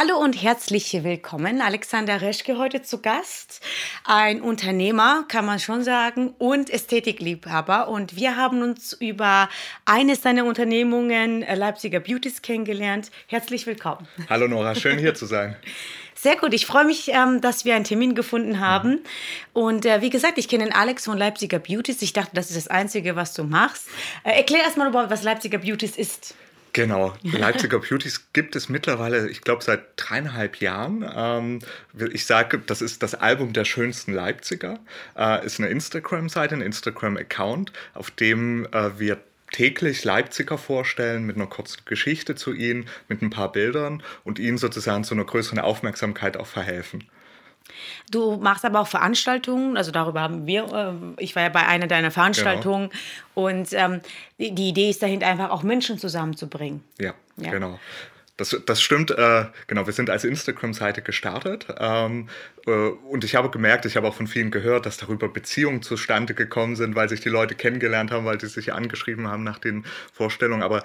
Hallo und herzlich willkommen. Alexander Reschke heute zu Gast. Ein Unternehmer, kann man schon sagen, und Ästhetikliebhaber. Und wir haben uns über eines seiner Unternehmungen, äh, Leipziger Beauties, kennengelernt. Herzlich willkommen. Hallo Nora, schön hier zu sein. Sehr gut, ich freue mich, ähm, dass wir einen Termin gefunden haben. Mhm. Und äh, wie gesagt, ich kenne den Alex von Leipziger Beauties. Ich dachte, das ist das Einzige, was du machst. Äh, erklär erst mal überhaupt, was Leipziger Beauties ist. Genau, Leipziger Beauties gibt es mittlerweile, ich glaube, seit dreieinhalb Jahren. Ähm, ich sage, das ist das Album der schönsten Leipziger. Äh, ist eine Instagram-Seite, ein Instagram-Account, auf dem äh, wir täglich Leipziger vorstellen mit einer kurzen Geschichte zu ihnen, mit ein paar Bildern und ihnen sozusagen zu einer größeren Aufmerksamkeit auch verhelfen. Du machst aber auch Veranstaltungen, also darüber haben wir, äh, ich war ja bei einer deiner Veranstaltungen genau. und ähm, die, die, Idee ist dahinter einfach auch Menschen zusammenzubringen. Ja, ja. genau. Das, das stimmt, äh, genau, wir sind als Instagram-Seite gestartet ähm, äh, und ich habe gemerkt, ich habe auch von vielen gehört, dass darüber Beziehungen zustande gekommen sind, weil sich die Leute kennengelernt haben, weil sie sich angeschrieben haben nach den Vorstellungen. Aber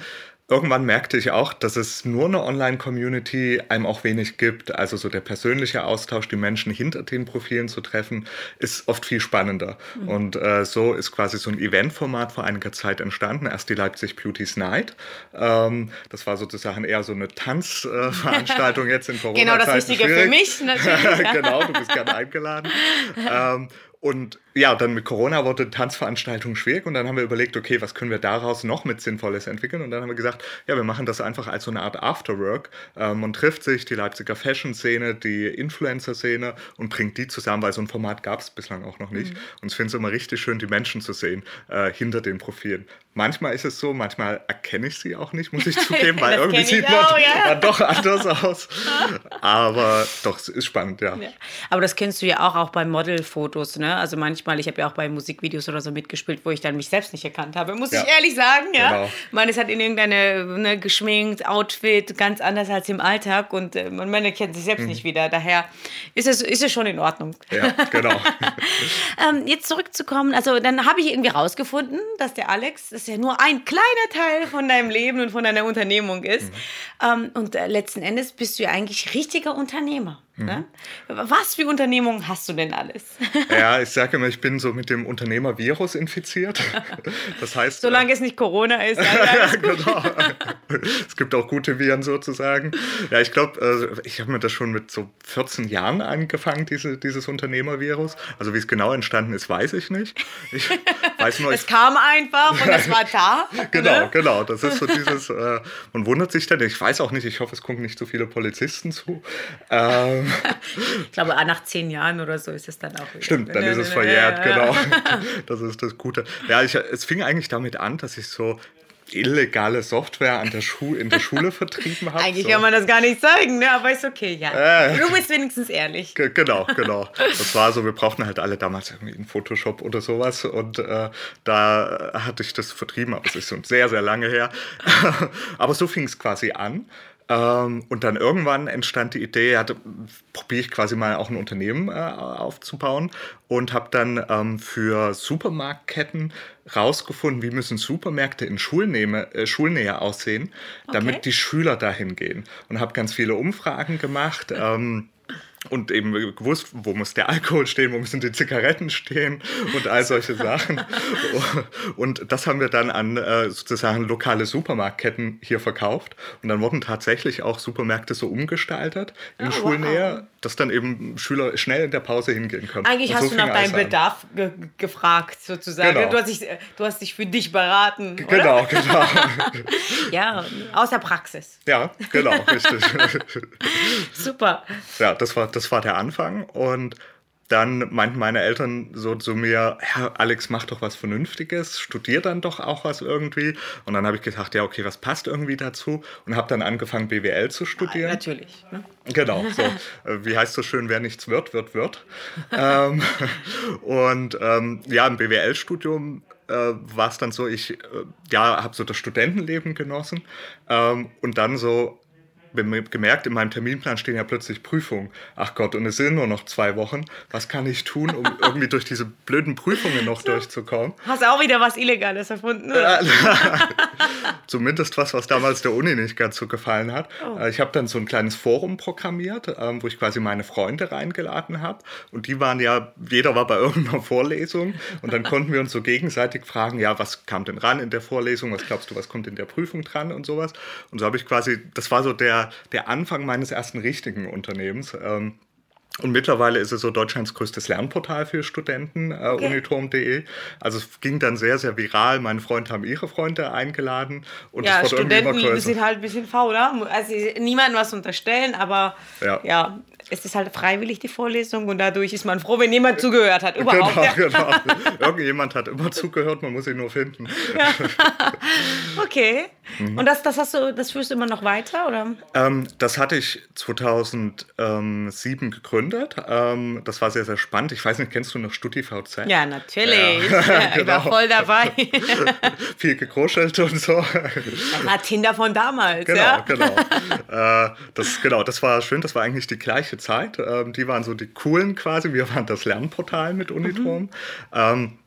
Irgendwann merkte ich auch, dass es nur eine Online-Community einem auch wenig gibt. Also so der persönliche Austausch, die Menschen hinter den Profilen zu treffen, ist oft viel spannender. Mhm. Und äh, so ist quasi so ein Eventformat vor einiger Zeit entstanden. Erst die Leipzig Beauties Night. Ähm, das war sozusagen eher so eine Tanzveranstaltung äh, jetzt in Corona. Genau das Wichtige für mich natürlich. genau, du bist gerne eingeladen. ähm, und ja, dann mit Corona wurde Tanzveranstaltung schwierig und dann haben wir überlegt, okay, was können wir daraus noch mit Sinnvolles entwickeln? Und dann haben wir gesagt, ja, wir machen das einfach als so eine Art Afterwork. Ähm, man trifft sich, die Leipziger Fashion-Szene, die Influencer-Szene und bringt die zusammen, weil so ein Format gab es bislang auch noch nicht. Mhm. Und ich finde es immer richtig schön, die Menschen zu sehen äh, hinter den Profilen. Manchmal ist es so, manchmal erkenne ich sie auch nicht, muss ich zugeben, weil irgendwie sieht man auch, ja. doch anders aus. Aber doch, es ist spannend, ja. ja. Aber das kennst du ja auch, auch bei Modelfotos, ne? Also manchmal, ich habe ja auch bei Musikvideos oder so mitgespielt, wo ich dann mich selbst nicht erkannt habe, muss ja. ich ehrlich sagen, ja. Genau. Man ist halt in irgendeine ne, geschminkt, Outfit, ganz anders als im Alltag und äh, man, man erkennt sich selbst mhm. nicht wieder. Daher ist es, ist es schon in Ordnung. Ja, genau. ähm, jetzt zurückzukommen, also dann habe ich irgendwie rausgefunden, dass der Alex, das ja nur ein kleiner Teil von deinem Leben und von deiner Unternehmung ist. Mhm. Ähm, und äh, letzten Endes bist du ja eigentlich richtiger Unternehmer. Mhm. Ne? Was für Unternehmungen hast du denn alles? Ja, ich sage immer, ich bin so mit dem Unternehmervirus infiziert. Das heißt. Solange äh, es nicht Corona ist. ja, genau. Es gibt auch gute Viren sozusagen. Ja, ich glaube, äh, ich habe mir das schon mit so 14 Jahren angefangen, diese, dieses Unternehmervirus. Also wie es genau entstanden ist, weiß ich nicht. Ich weiß nur, es kam einfach und es war da. genau, ne? genau. Das ist so dieses, äh, man wundert sich dann, ich weiß auch nicht, ich hoffe, es gucken nicht so viele Polizisten zu. Ähm, ich glaube, nach zehn Jahren oder so ist es dann auch wieder. Stimmt, dann ist es verjährt, genau. Das ist das Gute. Ja, ich, es fing eigentlich damit an, dass ich so illegale Software an der Schu in der Schule vertrieben habe. Eigentlich so. kann man das gar nicht sagen, ne? aber ist okay, ja. Äh, du bist wenigstens ehrlich. Genau, genau. Das war so, wir brauchten halt alle damals irgendwie einen Photoshop oder sowas und äh, da hatte ich das vertrieben, aber es ist schon sehr, sehr lange her. aber so fing es quasi an. Ähm, und dann irgendwann entstand die Idee, ja, probiere ich quasi mal auch ein Unternehmen äh, aufzubauen und habe dann ähm, für Supermarktketten rausgefunden, wie müssen Supermärkte in Schulnähe, äh, Schulnähe aussehen, damit okay. die Schüler dahin gehen. Und habe ganz viele Umfragen gemacht. Ähm, und eben gewusst, wo muss der Alkohol stehen, wo müssen die Zigaretten stehen und all solche Sachen. Und das haben wir dann an äh, sozusagen lokale Supermarktketten hier verkauft. Und dann wurden tatsächlich auch Supermärkte so umgestaltet in oh, Schulnähe, wow. dass dann eben Schüler schnell in der Pause hingehen können. Eigentlich und hast so du nach deinem Bedarf ge gefragt, sozusagen. Genau. Du, hast dich, du hast dich für dich beraten. Oder? Genau, genau. ja, aus der Praxis. Ja, genau, richtig. Super. Ja, das war das war der Anfang. Und dann meinten meine Eltern so zu mir, ja, Alex, mach doch was Vernünftiges, studier dann doch auch was irgendwie. Und dann habe ich gedacht, ja, okay, was passt irgendwie dazu? Und habe dann angefangen, BWL zu studieren. Ja, natürlich. Ne? Genau, so. Äh, wie heißt so schön, wer nichts wird, wird, wird. ähm, und ähm, ja, im BWL-Studium äh, war es dann so, ich äh, ja, habe so das Studentenleben genossen ähm, und dann so gemerkt, in meinem Terminplan stehen ja plötzlich Prüfungen. Ach Gott, und es sind nur noch zwei Wochen. Was kann ich tun, um irgendwie durch diese blöden Prüfungen noch so. durchzukommen? Hast du auch wieder was Illegales erfunden? Oder? Zumindest was, was damals der Uni nicht ganz so gefallen hat. Oh. Äh, ich habe dann so ein kleines Forum programmiert, ähm, wo ich quasi meine Freunde reingeladen habe. Und die waren ja, jeder war bei irgendeiner Vorlesung. Und dann konnten wir uns so gegenseitig fragen, ja, was kam denn ran in der Vorlesung? Was glaubst du, was kommt in der Prüfung dran und sowas? Und so habe ich quasi, das war so der, der Anfang meines ersten richtigen Unternehmens. Ähm, und mittlerweile ist es so Deutschlands größtes Lernportal für Studenten, äh, okay. uniturm.de. Also es ging dann sehr, sehr viral. Meine Freunde haben ihre Freunde eingeladen. Und ja, Studenten sind halt ein bisschen fauler. Also niemandem was unterstellen, aber ja, ja es ist halt freiwillig die Vorlesung und dadurch ist man froh, wenn jemand zugehört hat. Überhaupt. Genau, genau. Irgendjemand hat immer zugehört, man muss ihn nur finden. Okay. Mhm. Und das, das hast du, das führst du immer noch weiter, oder? Ähm, das hatte ich 2007 gegründet. Ähm, das war sehr, sehr spannend. Ich weiß nicht, kennst du noch StudiVZ? Ja, natürlich. Ja, ja, ich war genau. voll dabei. Viel gekruschelt und so. Das war Tinder von damals, genau, ja? Genau, äh, das, genau. Das war schön. Das war eigentlich die gleiche Zeit. Ähm, die waren so die coolen quasi. Wir waren das Lernportal mit Uniturm. Mhm.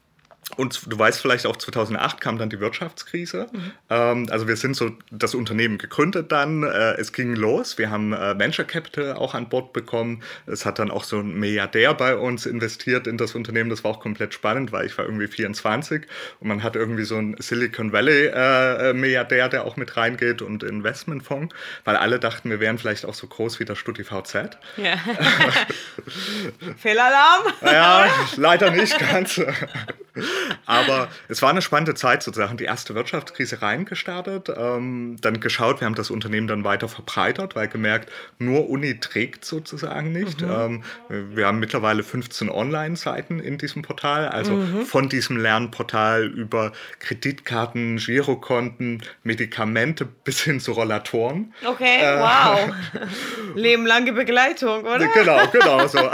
Und du weißt vielleicht auch, 2008 kam dann die Wirtschaftskrise. Mhm. Ähm, also wir sind so das Unternehmen gegründet dann. Äh, es ging los. Wir haben äh, Venture Capital auch an Bord bekommen. Es hat dann auch so ein Milliardär bei uns investiert in das Unternehmen. Das war auch komplett spannend, weil ich war irgendwie 24 und man hat irgendwie so einen Silicon Valley äh, Milliardär, der auch mit reingeht und Investmentfonds, weil alle dachten, wir wären vielleicht auch so groß wie das StudiVZ. Ja. Fehlalarm? ja, leider nicht ganz. Aber es war eine spannende Zeit sozusagen. Die erste Wirtschaftskrise reingestartet, ähm, dann geschaut, wir haben das Unternehmen dann weiter verbreitert, weil gemerkt, nur Uni trägt sozusagen nicht. Mhm. Ähm, wir haben mittlerweile 15 Online-Seiten in diesem Portal, also mhm. von diesem Lernportal über Kreditkarten, Girokonten, Medikamente bis hin zu Rollatoren. Okay, äh, wow. Lebenlange Begleitung, oder? Genau, genau, so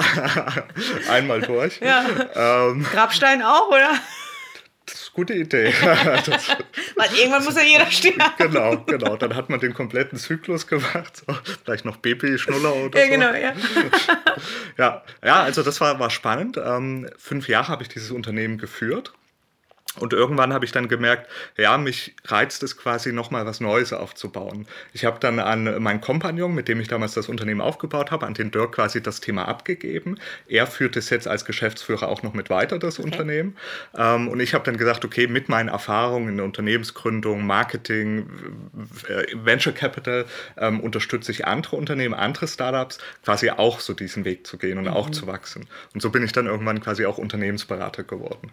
einmal durch. Ja. Ähm, Grabstein auch, oder? Das ist eine gute Idee. Weil irgendwann muss ja jeder sterben. Genau, genau. Dann hat man den kompletten Zyklus gemacht. So, vielleicht noch Baby-Schnuller oder ja, so. Genau, ja. ja, ja, also das war, war spannend. Ähm, fünf Jahre habe ich dieses Unternehmen geführt. Und irgendwann habe ich dann gemerkt, ja, mich reizt es quasi nochmal was Neues aufzubauen. Ich habe dann an meinen Kompagnon, mit dem ich damals das Unternehmen aufgebaut habe, an den Dirk quasi das Thema abgegeben. Er führt es jetzt als Geschäftsführer auch noch mit weiter, das okay. Unternehmen. Ähm, und ich habe dann gesagt, okay, mit meinen Erfahrungen in der Unternehmensgründung, Marketing, äh, Venture Capital ähm, unterstütze ich andere Unternehmen, andere Startups, quasi auch so diesen Weg zu gehen und mhm. auch zu wachsen. Und so bin ich dann irgendwann quasi auch Unternehmensberater geworden.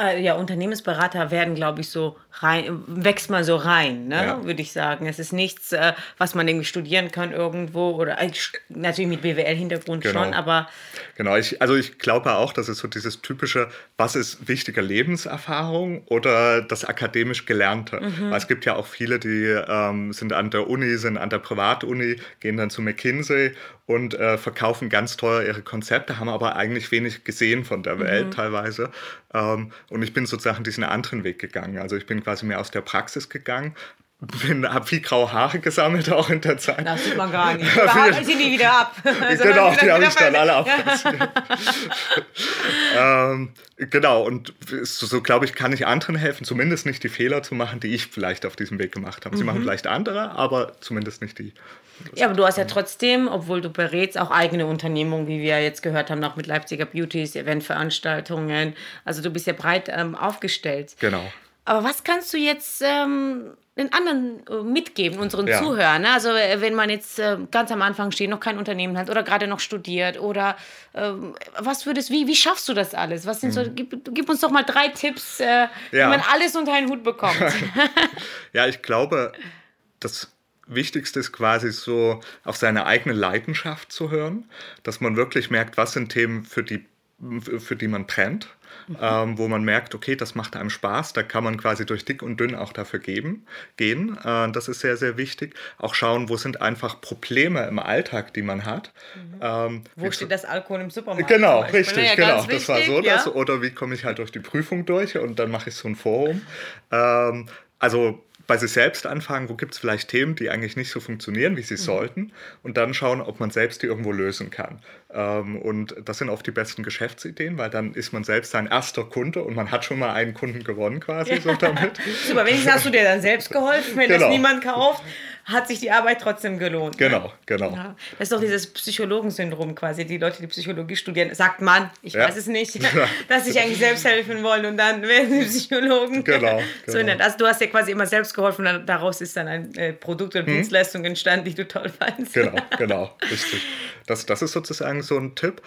Äh, ja, Unternehmensberater werden, glaube ich, so rein, wächst man so rein, ne? Ja. würde ich sagen. Es ist nichts, äh, was man irgendwie studieren kann irgendwo oder natürlich mit BWL-Hintergrund genau. schon, aber. Genau, ich, also ich glaube auch, dass es so dieses typische, was ist wichtiger Lebenserfahrung oder das akademisch Gelernte. Mhm. Weil es gibt ja auch viele, die ähm, sind an der Uni, sind an der Privatuni, gehen dann zu McKinsey und äh, verkaufen ganz teuer ihre Konzepte, haben aber eigentlich wenig gesehen von der Welt mhm. teilweise. Ähm, und ich bin sozusagen diesen anderen Weg gegangen. Also ich bin quasi mehr aus der Praxis gegangen, bin, habe viel graue Haare gesammelt auch in der Zeit. Das sieht man gar nicht. Da sind die wieder ab. Also genau, die habe ich dann alle abgezogen. ähm, genau, und so, so glaube ich, kann ich anderen helfen, zumindest nicht die Fehler zu machen, die ich vielleicht auf diesem Weg gemacht habe. Sie mhm. machen vielleicht andere, aber zumindest nicht die. Ja, aber du hast ja trotzdem, obwohl du berätst, auch eigene Unternehmungen, wie wir jetzt gehört haben, auch mit Leipziger Beauties, Eventveranstaltungen. Also du bist ja breit ähm, aufgestellt. Genau. Aber was kannst du jetzt ähm, den anderen äh, mitgeben, unseren ja. Zuhörern? Ne? Also äh, wenn man jetzt äh, ganz am Anfang steht, noch kein Unternehmen hat oder gerade noch studiert oder ähm, was würdest, wie, wie schaffst du das alles? Was sind so, mhm. gib, gib, uns doch mal drei Tipps, ja. wie man alles unter einen Hut bekommt. ja, ich glaube, das Wichtigste ist quasi so auf seine eigene Leidenschaft zu hören, dass man wirklich merkt, was sind Themen, für die, für die man brennt, mhm. ähm, wo man merkt, okay, das macht einem Spaß, da kann man quasi durch dick und dünn auch dafür geben, gehen. Äh, das ist sehr, sehr wichtig. Auch schauen, wo sind einfach Probleme im Alltag, die man hat. Mhm. Ähm, wo steht das Alkohol im Supermarkt? Genau, richtig, ja, genau. Wichtig, das war so ja? das. Oder wie komme ich halt durch die Prüfung durch und dann mache ich so ein Forum. Ähm, also bei sich selbst anfangen, wo gibt es vielleicht Themen, die eigentlich nicht so funktionieren, wie sie mhm. sollten, und dann schauen, ob man selbst die irgendwo lösen kann. Ähm, und das sind oft die besten Geschäftsideen, weil dann ist man selbst sein erster Kunde und man hat schon mal einen Kunden gewonnen quasi ja. so damit. Super, wenigstens hast du dir dann selbst geholfen, wenn genau. das niemand kauft hat sich die Arbeit trotzdem gelohnt. Ne? Genau, genau. Ja. Das ist doch dieses Psychologensyndrom quasi. Die Leute, die Psychologie studieren, sagt man, ich ja. weiß es nicht, dass sich eigentlich selbst helfen wollen und dann werden sie Psychologen. Genau. genau. So Also du hast ja quasi immer selbst geholfen und daraus ist dann ein äh, Produkt oder hm. Dienstleistung entstanden, die du toll fandest. Genau, genau, richtig. Das, das ist sozusagen so ein Tipp.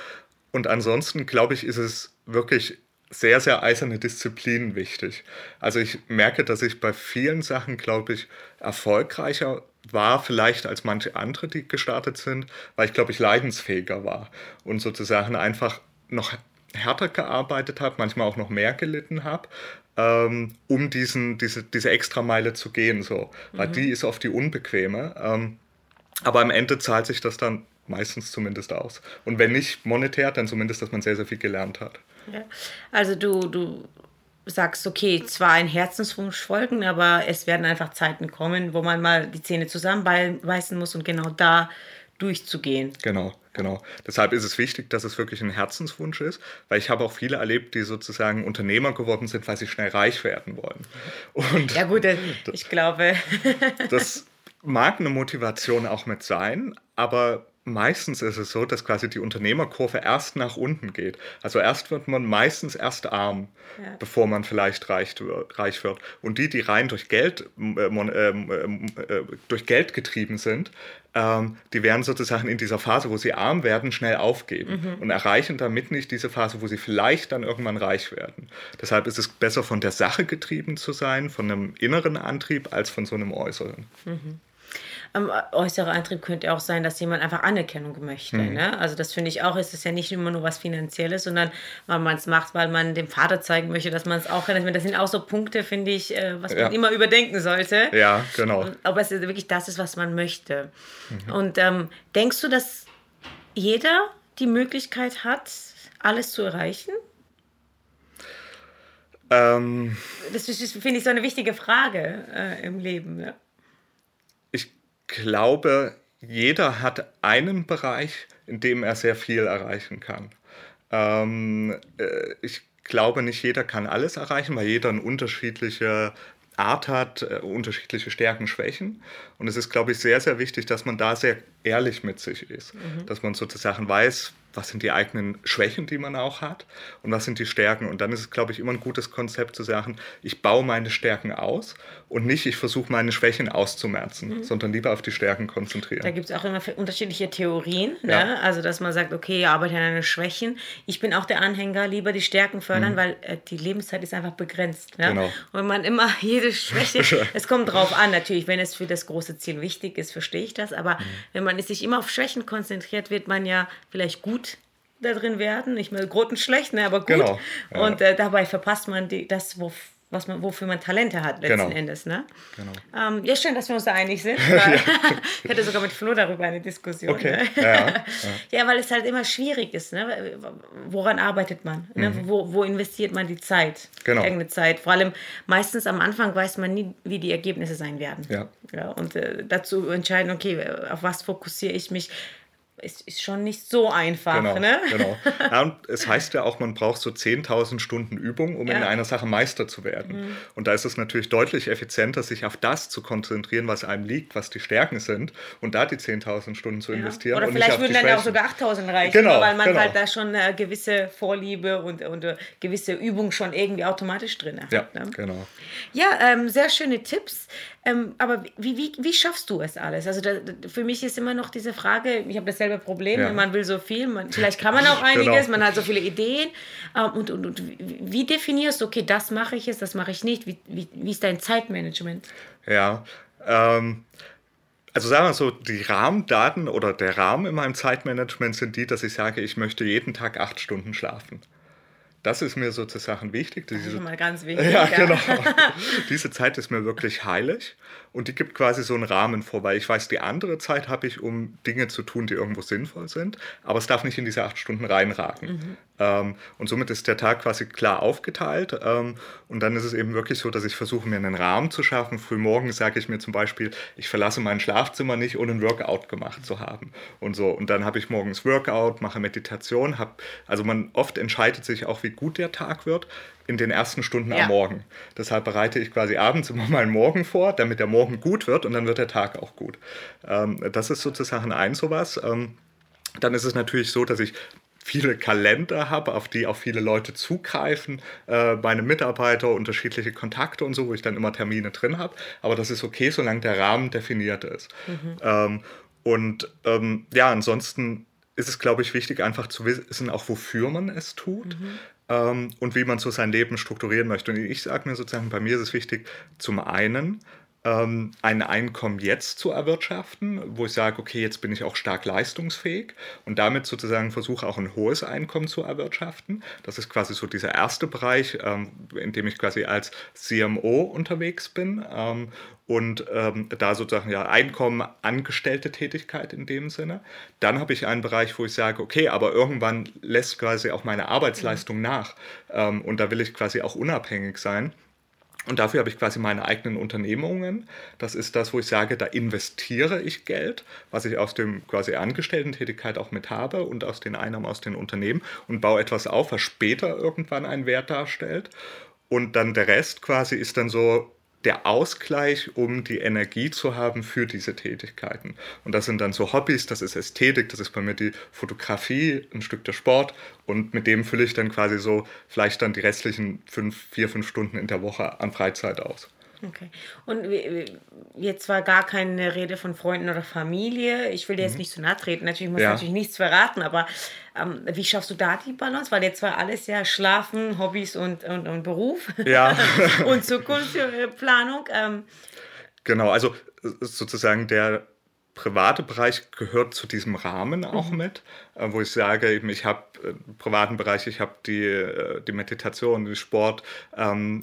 Und ansonsten, glaube ich, ist es wirklich sehr, sehr eiserne Disziplin wichtig. Also ich merke, dass ich bei vielen Sachen, glaube ich, erfolgreicher war vielleicht als manche andere, die gestartet sind, weil ich, glaube ich, leidensfähiger war und sozusagen einfach noch härter gearbeitet habe, manchmal auch noch mehr gelitten habe, ähm, um diesen, diese, diese Extrameile zu gehen. So. Weil mhm. die ist oft die unbequeme. Ähm, aber am Ende zahlt sich das dann meistens zumindest aus. Und wenn nicht monetär, dann zumindest, dass man sehr, sehr viel gelernt hat. Ja. Also du, du sagst, okay, zwar ein Herzenswunsch folgen, aber es werden einfach Zeiten kommen, wo man mal die Zähne zusammenbeißen muss und genau da durchzugehen. Genau, genau. Deshalb ist es wichtig, dass es wirklich ein Herzenswunsch ist, weil ich habe auch viele erlebt, die sozusagen Unternehmer geworden sind, weil sie schnell reich werden wollen. Und ja gut, ich glaube. das mag eine Motivation auch mit sein, aber meistens ist es so, dass quasi die Unternehmerkurve erst nach unten geht. Also erst wird man meistens erst arm, ja. bevor man vielleicht reich, reich wird. Und die, die rein durch Geld, äh, äh, äh, durch Geld getrieben sind, ähm, die werden sozusagen in dieser Phase, wo sie arm werden, schnell aufgeben mhm. und erreichen damit nicht diese Phase, wo sie vielleicht dann irgendwann reich werden. Deshalb ist es besser, von der Sache getrieben zu sein, von einem inneren Antrieb, als von so einem äußeren. Mhm ähm, äußerer Antrieb könnte auch sein, dass jemand einfach Anerkennung möchte. Mhm. Ne? Also das finde ich auch, ist es ja nicht immer nur was Finanzielles, sondern weil man es macht, weil man dem Vater zeigen möchte, dass man es auch kann. Das sind auch so Punkte, finde ich, äh, was man ja. immer überdenken sollte. Ja, genau. Ob es wirklich das ist, was man möchte. Mhm. Und ähm, denkst du, dass jeder die Möglichkeit hat, alles zu erreichen? Ähm, das finde ich so eine wichtige Frage äh, im Leben. Ja glaube, jeder hat einen Bereich, in dem er sehr viel erreichen kann. Ähm, äh, ich glaube, nicht jeder kann alles erreichen, weil jeder eine unterschiedliche Art hat, äh, unterschiedliche Stärken, Schwächen. Und es ist, glaube ich, sehr, sehr wichtig, dass man da sehr ehrlich mit sich ist. Mhm. Dass man sozusagen weiß, was sind die eigenen Schwächen, die man auch hat und was sind die Stärken. Und dann ist es, glaube ich, immer ein gutes Konzept zu sagen, ich baue meine Stärken aus und nicht, ich versuche meine Schwächen auszumerzen, mhm. sondern lieber auf die Stärken konzentrieren. Da gibt es auch immer unterschiedliche Theorien. Ja. Ne? Also, dass man sagt, okay, ich arbeite an deine Schwächen. Ich bin auch der Anhänger, lieber die Stärken fördern, mhm. weil äh, die Lebenszeit ist einfach begrenzt. Ne? Genau. Und man immer jede Schwäche, es kommt drauf an, natürlich, wenn es für das große Ziel wichtig ist, verstehe ich das. Aber mhm. wenn man sich immer auf Schwächen konzentriert, wird man ja vielleicht gut da drin werden. Nicht mehr grottenschlecht, ne, aber gut. Genau, ja. Und äh, dabei verpasst man die, das, wo, was man, wofür man Talente hat, letzten genau. Endes. Ne? Genau. Ähm, ja, schön, dass wir uns da einig sind. ich hatte sogar mit Flo darüber eine Diskussion. Okay. Ne? Ja, ja. ja, weil es halt immer schwierig ist. Ne? Woran arbeitet man? Ne? Mhm. Wo, wo investiert man die Zeit? Genau. Die eigene Zeit. Vor allem meistens am Anfang weiß man nie, wie die Ergebnisse sein werden. Ja. ja und äh, dazu entscheiden, okay, auf was fokussiere ich mich? Ist, ist schon nicht so einfach. Genau, ne? genau. Ja, und es heißt ja auch, man braucht so 10.000 Stunden Übung, um ja. in einer Sache Meister zu werden. Mhm. Und da ist es natürlich deutlich effizienter, sich auf das zu konzentrieren, was einem liegt, was die Stärken sind, und da die 10.000 Stunden zu investieren. Oder vielleicht würden dann ja auch sogar 8.000 reichen, genau, weil man genau. halt da schon eine gewisse Vorliebe und, und eine gewisse Übung schon irgendwie automatisch drin hat. Ja, ne? genau. Ja, ähm, sehr schöne Tipps. Ähm, aber wie, wie, wie schaffst du es alles? Also da, für mich ist immer noch diese Frage, ich habe dasselbe Problem, ja. man will so viel, man, vielleicht kann man auch einiges, genau. man hat so viele Ideen. Ähm, und, und, und, wie definierst du, okay, das mache ich jetzt, das mache ich nicht? Wie, wie, wie ist dein Zeitmanagement? Ja, ähm, also sagen wir so, die Rahmendaten oder der Rahmen in meinem Zeitmanagement sind die, dass ich sage, ich möchte jeden Tag acht Stunden schlafen. Das ist mir sozusagen wichtig. Das ist schon mal ganz wichtig. Ja, ja, genau. Diese Zeit ist mir wirklich heilig und die gibt quasi so einen Rahmen vor, weil ich weiß, die andere Zeit habe ich, um Dinge zu tun, die irgendwo sinnvoll sind, aber es darf nicht in diese acht Stunden reinragen. Mhm. Ähm, und somit ist der Tag quasi klar aufgeteilt. Ähm, und dann ist es eben wirklich so, dass ich versuche, mir einen Rahmen zu schaffen. Frühmorgens sage ich mir zum Beispiel, ich verlasse mein Schlafzimmer nicht, ohne ein Workout gemacht zu haben. Und so. Und dann habe ich morgens Workout, mache Meditation. Hab, also man oft entscheidet sich auch, wie gut der Tag wird in den ersten Stunden ja. am Morgen. Deshalb bereite ich quasi abends immer meinen Morgen vor, damit der Morgen gut wird und dann wird der Tag auch gut. Ähm, das ist sozusagen ein sowas. Ähm, dann ist es natürlich so, dass ich viele Kalender habe, auf die auch viele Leute zugreifen, äh, meine Mitarbeiter, unterschiedliche Kontakte und so, wo ich dann immer Termine drin habe. Aber das ist okay, solange der Rahmen definiert ist. Mhm. Ähm, und ähm, ja, ansonsten ist es, glaube ich, wichtig, einfach zu wissen, auch wofür man es tut. Mhm. Ähm, und wie man so sein Leben strukturieren möchte. Und ich sage mir sozusagen, bei mir ist es wichtig, zum einen ähm, ein Einkommen jetzt zu erwirtschaften, wo ich sage, okay, jetzt bin ich auch stark leistungsfähig und damit sozusagen versuche auch ein hohes Einkommen zu erwirtschaften. Das ist quasi so dieser erste Bereich, ähm, in dem ich quasi als CMO unterwegs bin ähm, und ähm, da sozusagen ja Einkommen, angestellte Tätigkeit in dem Sinne. Dann habe ich einen Bereich, wo ich sage, okay, aber irgendwann lässt quasi auch meine Arbeitsleistung nach ähm, und da will ich quasi auch unabhängig sein. Und dafür habe ich quasi meine eigenen Unternehmungen. Das ist das, wo ich sage, da investiere ich Geld, was ich aus dem quasi Angestellten-Tätigkeit auch mit habe und aus den Einnahmen aus den Unternehmen und baue etwas auf, was später irgendwann einen Wert darstellt. Und dann der Rest quasi ist dann so der Ausgleich, um die Energie zu haben für diese Tätigkeiten. Und das sind dann so Hobbys, das ist Ästhetik, das ist bei mir die Fotografie, ein Stück der Sport. Und mit dem fülle ich dann quasi so vielleicht dann die restlichen fünf, vier, fünf Stunden in der Woche an Freizeit aus. Okay. Und jetzt war gar keine Rede von Freunden oder Familie. Ich will dir jetzt mhm. nicht zu nahe treten. Natürlich muss ja. natürlich nichts verraten, aber ähm, wie schaffst du da die Balance? Weil jetzt war alles ja Schlafen, Hobbys und, und, und Beruf. Ja. und Zukunftsplanung. Ähm. Genau, also sozusagen der private Bereich gehört zu diesem Rahmen auch mhm. mit, äh, wo ich sage, eben, ich habe äh, privaten Bereich, ich habe die, äh, die Meditation, den Sport. Ähm,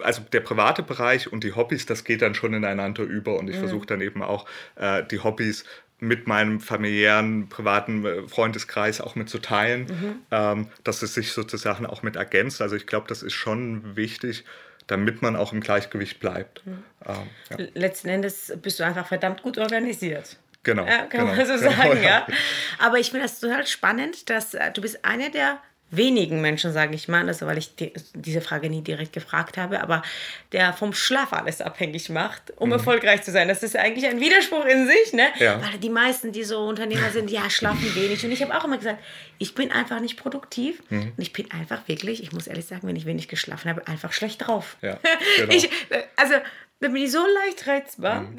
also der private Bereich und die Hobbys, das geht dann schon ineinander über und ich mhm. versuche dann eben auch äh, die Hobbys mit meinem familiären, privaten Freundeskreis auch mitzuteilen, mhm. ähm, dass es sich sozusagen auch mit ergänzt. Also ich glaube, das ist schon wichtig, damit man auch im Gleichgewicht bleibt. Mhm. Ähm, ja. Letzten Endes bist du einfach verdammt gut organisiert. Genau. Ja, kann genau, man so genau, sagen, ja. Aber ich finde das total spannend, dass äh, du bist einer der wenigen Menschen, sage ich mal, also weil ich die, diese Frage nie direkt gefragt habe, aber der vom Schlaf alles abhängig macht, um mhm. erfolgreich zu sein. Das ist eigentlich ein Widerspruch in sich, ne? Ja. Weil die meisten, die so Unternehmer sind, ja, schlafen wenig. Und ich habe auch immer gesagt, ich bin einfach nicht produktiv mhm. und ich bin einfach wirklich, ich muss ehrlich sagen, wenn ich wenig geschlafen habe, einfach schlecht drauf. Ja, genau. ich, also da bin ich so leicht reizbar. Mhm.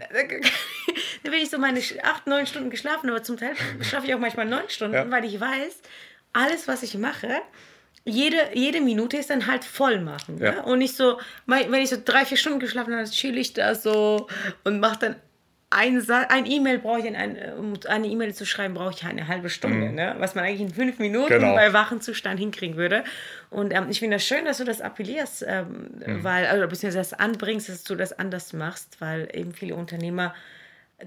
Da bin ich so meine acht, neun Stunden geschlafen, aber zum Teil schlafe ich auch manchmal neun Stunden, ja. weil ich weiß, alles, was ich mache, jede, jede Minute ist dann halt voll machen. Ja. Ne? Und nicht so, wenn ich so drei, vier Stunden geschlafen habe, chill ich da so und mache dann ein, ein E-Mail brauche ich, ein, um eine E-Mail zu schreiben, brauche ich eine halbe Stunde, mhm. ne? was man eigentlich in fünf Minuten genau. bei wachen Zustand hinkriegen würde. Und ähm, ich finde das schön, dass du das appellierst, ähm, mhm. weil, also beziehungsweise das anbringst, dass du das anders machst, weil eben viele Unternehmer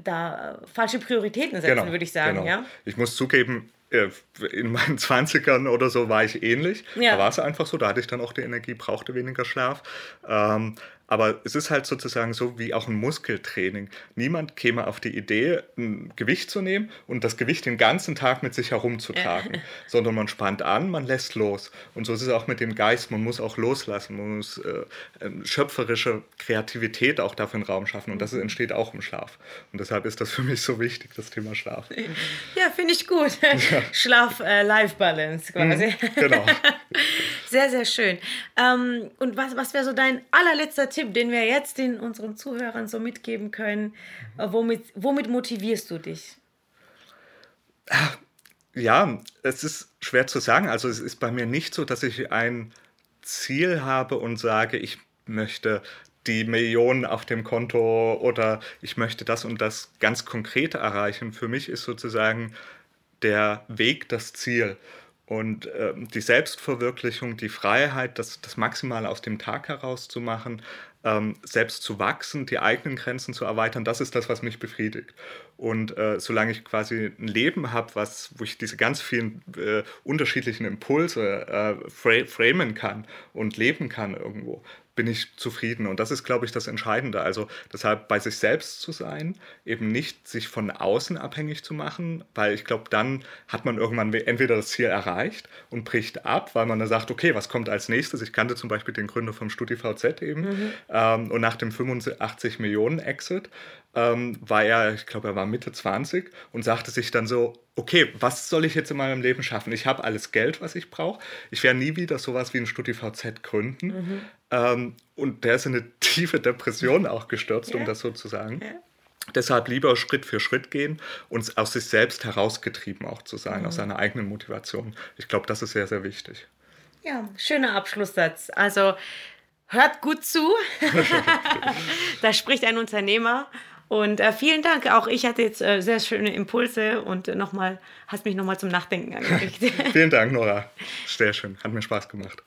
da falsche Prioritäten setzen, genau. würde ich sagen. Genau. Ja? Ich muss zugeben, äh, in meinen 20ern oder so war ich ähnlich. Ja. Da war es einfach so, da hatte ich dann auch die Energie, brauchte weniger Schlaf. Ähm, aber es ist halt sozusagen so wie auch ein Muskeltraining. Niemand käme auf die Idee, ein Gewicht zu nehmen und das Gewicht den ganzen Tag mit sich herumzutragen, sondern man spannt an, man lässt los. Und so ist es auch mit dem Geist. Man muss auch loslassen, man muss äh, schöpferische Kreativität auch dafür einen Raum schaffen. Und das mhm. entsteht auch im Schlaf. Und deshalb ist das für mich so wichtig, das Thema Schlaf. Ja, finde ich gut. Ja. Schlaf-Life-Balance äh, quasi. Mhm, genau. Sehr, sehr schön. Ähm, und was, was wäre so dein allerletzter Tipp? Den wir jetzt den unseren Zuhörern so mitgeben können? Mhm. Womit, womit motivierst du dich? Ja, es ist schwer zu sagen. Also es ist bei mir nicht so, dass ich ein Ziel habe und sage, ich möchte die Millionen auf dem Konto oder ich möchte das und das ganz konkret erreichen. Für mich ist sozusagen der Weg das Ziel. Und äh, die Selbstverwirklichung, die Freiheit, das, das Maximale aus dem Tag herauszumachen, ähm, selbst zu wachsen, die eigenen Grenzen zu erweitern, das ist das, was mich befriedigt. Und äh, solange ich quasi ein Leben habe, wo ich diese ganz vielen äh, unterschiedlichen Impulse äh, fra framen kann und leben kann irgendwo, bin ich zufrieden. Und das ist, glaube ich, das Entscheidende. Also deshalb bei sich selbst zu sein, eben nicht sich von außen abhängig zu machen, weil ich glaube, dann hat man irgendwann entweder das Ziel erreicht und bricht ab, weil man dann sagt, okay, was kommt als nächstes? Ich kannte zum Beispiel den Gründer vom StudiVZ eben mhm. ähm, und nach dem 85 Millionen Exit ähm, war er, ich glaube, er war Mitte 20 und sagte sich dann so, okay, was soll ich jetzt in meinem Leben schaffen? Ich habe alles Geld, was ich brauche. Ich werde nie wieder sowas wie ein StudiVZ gründen. Mhm. Ähm, und der ist in eine tiefe Depression auch gestürzt, ja. um das so zu sagen. Ja. Deshalb lieber Schritt für Schritt gehen und aus sich selbst herausgetrieben auch zu sein, mhm. aus seiner eigenen Motivation. Ich glaube, das ist sehr, sehr wichtig. Ja, schöner Abschlusssatz. Also hört gut zu. da spricht ein Unternehmer. Und äh, vielen Dank. Auch ich hatte jetzt äh, sehr schöne Impulse und äh, nochmal, hast mich nochmal zum Nachdenken angeregt. vielen Dank, Nora. Sehr schön. Hat mir Spaß gemacht.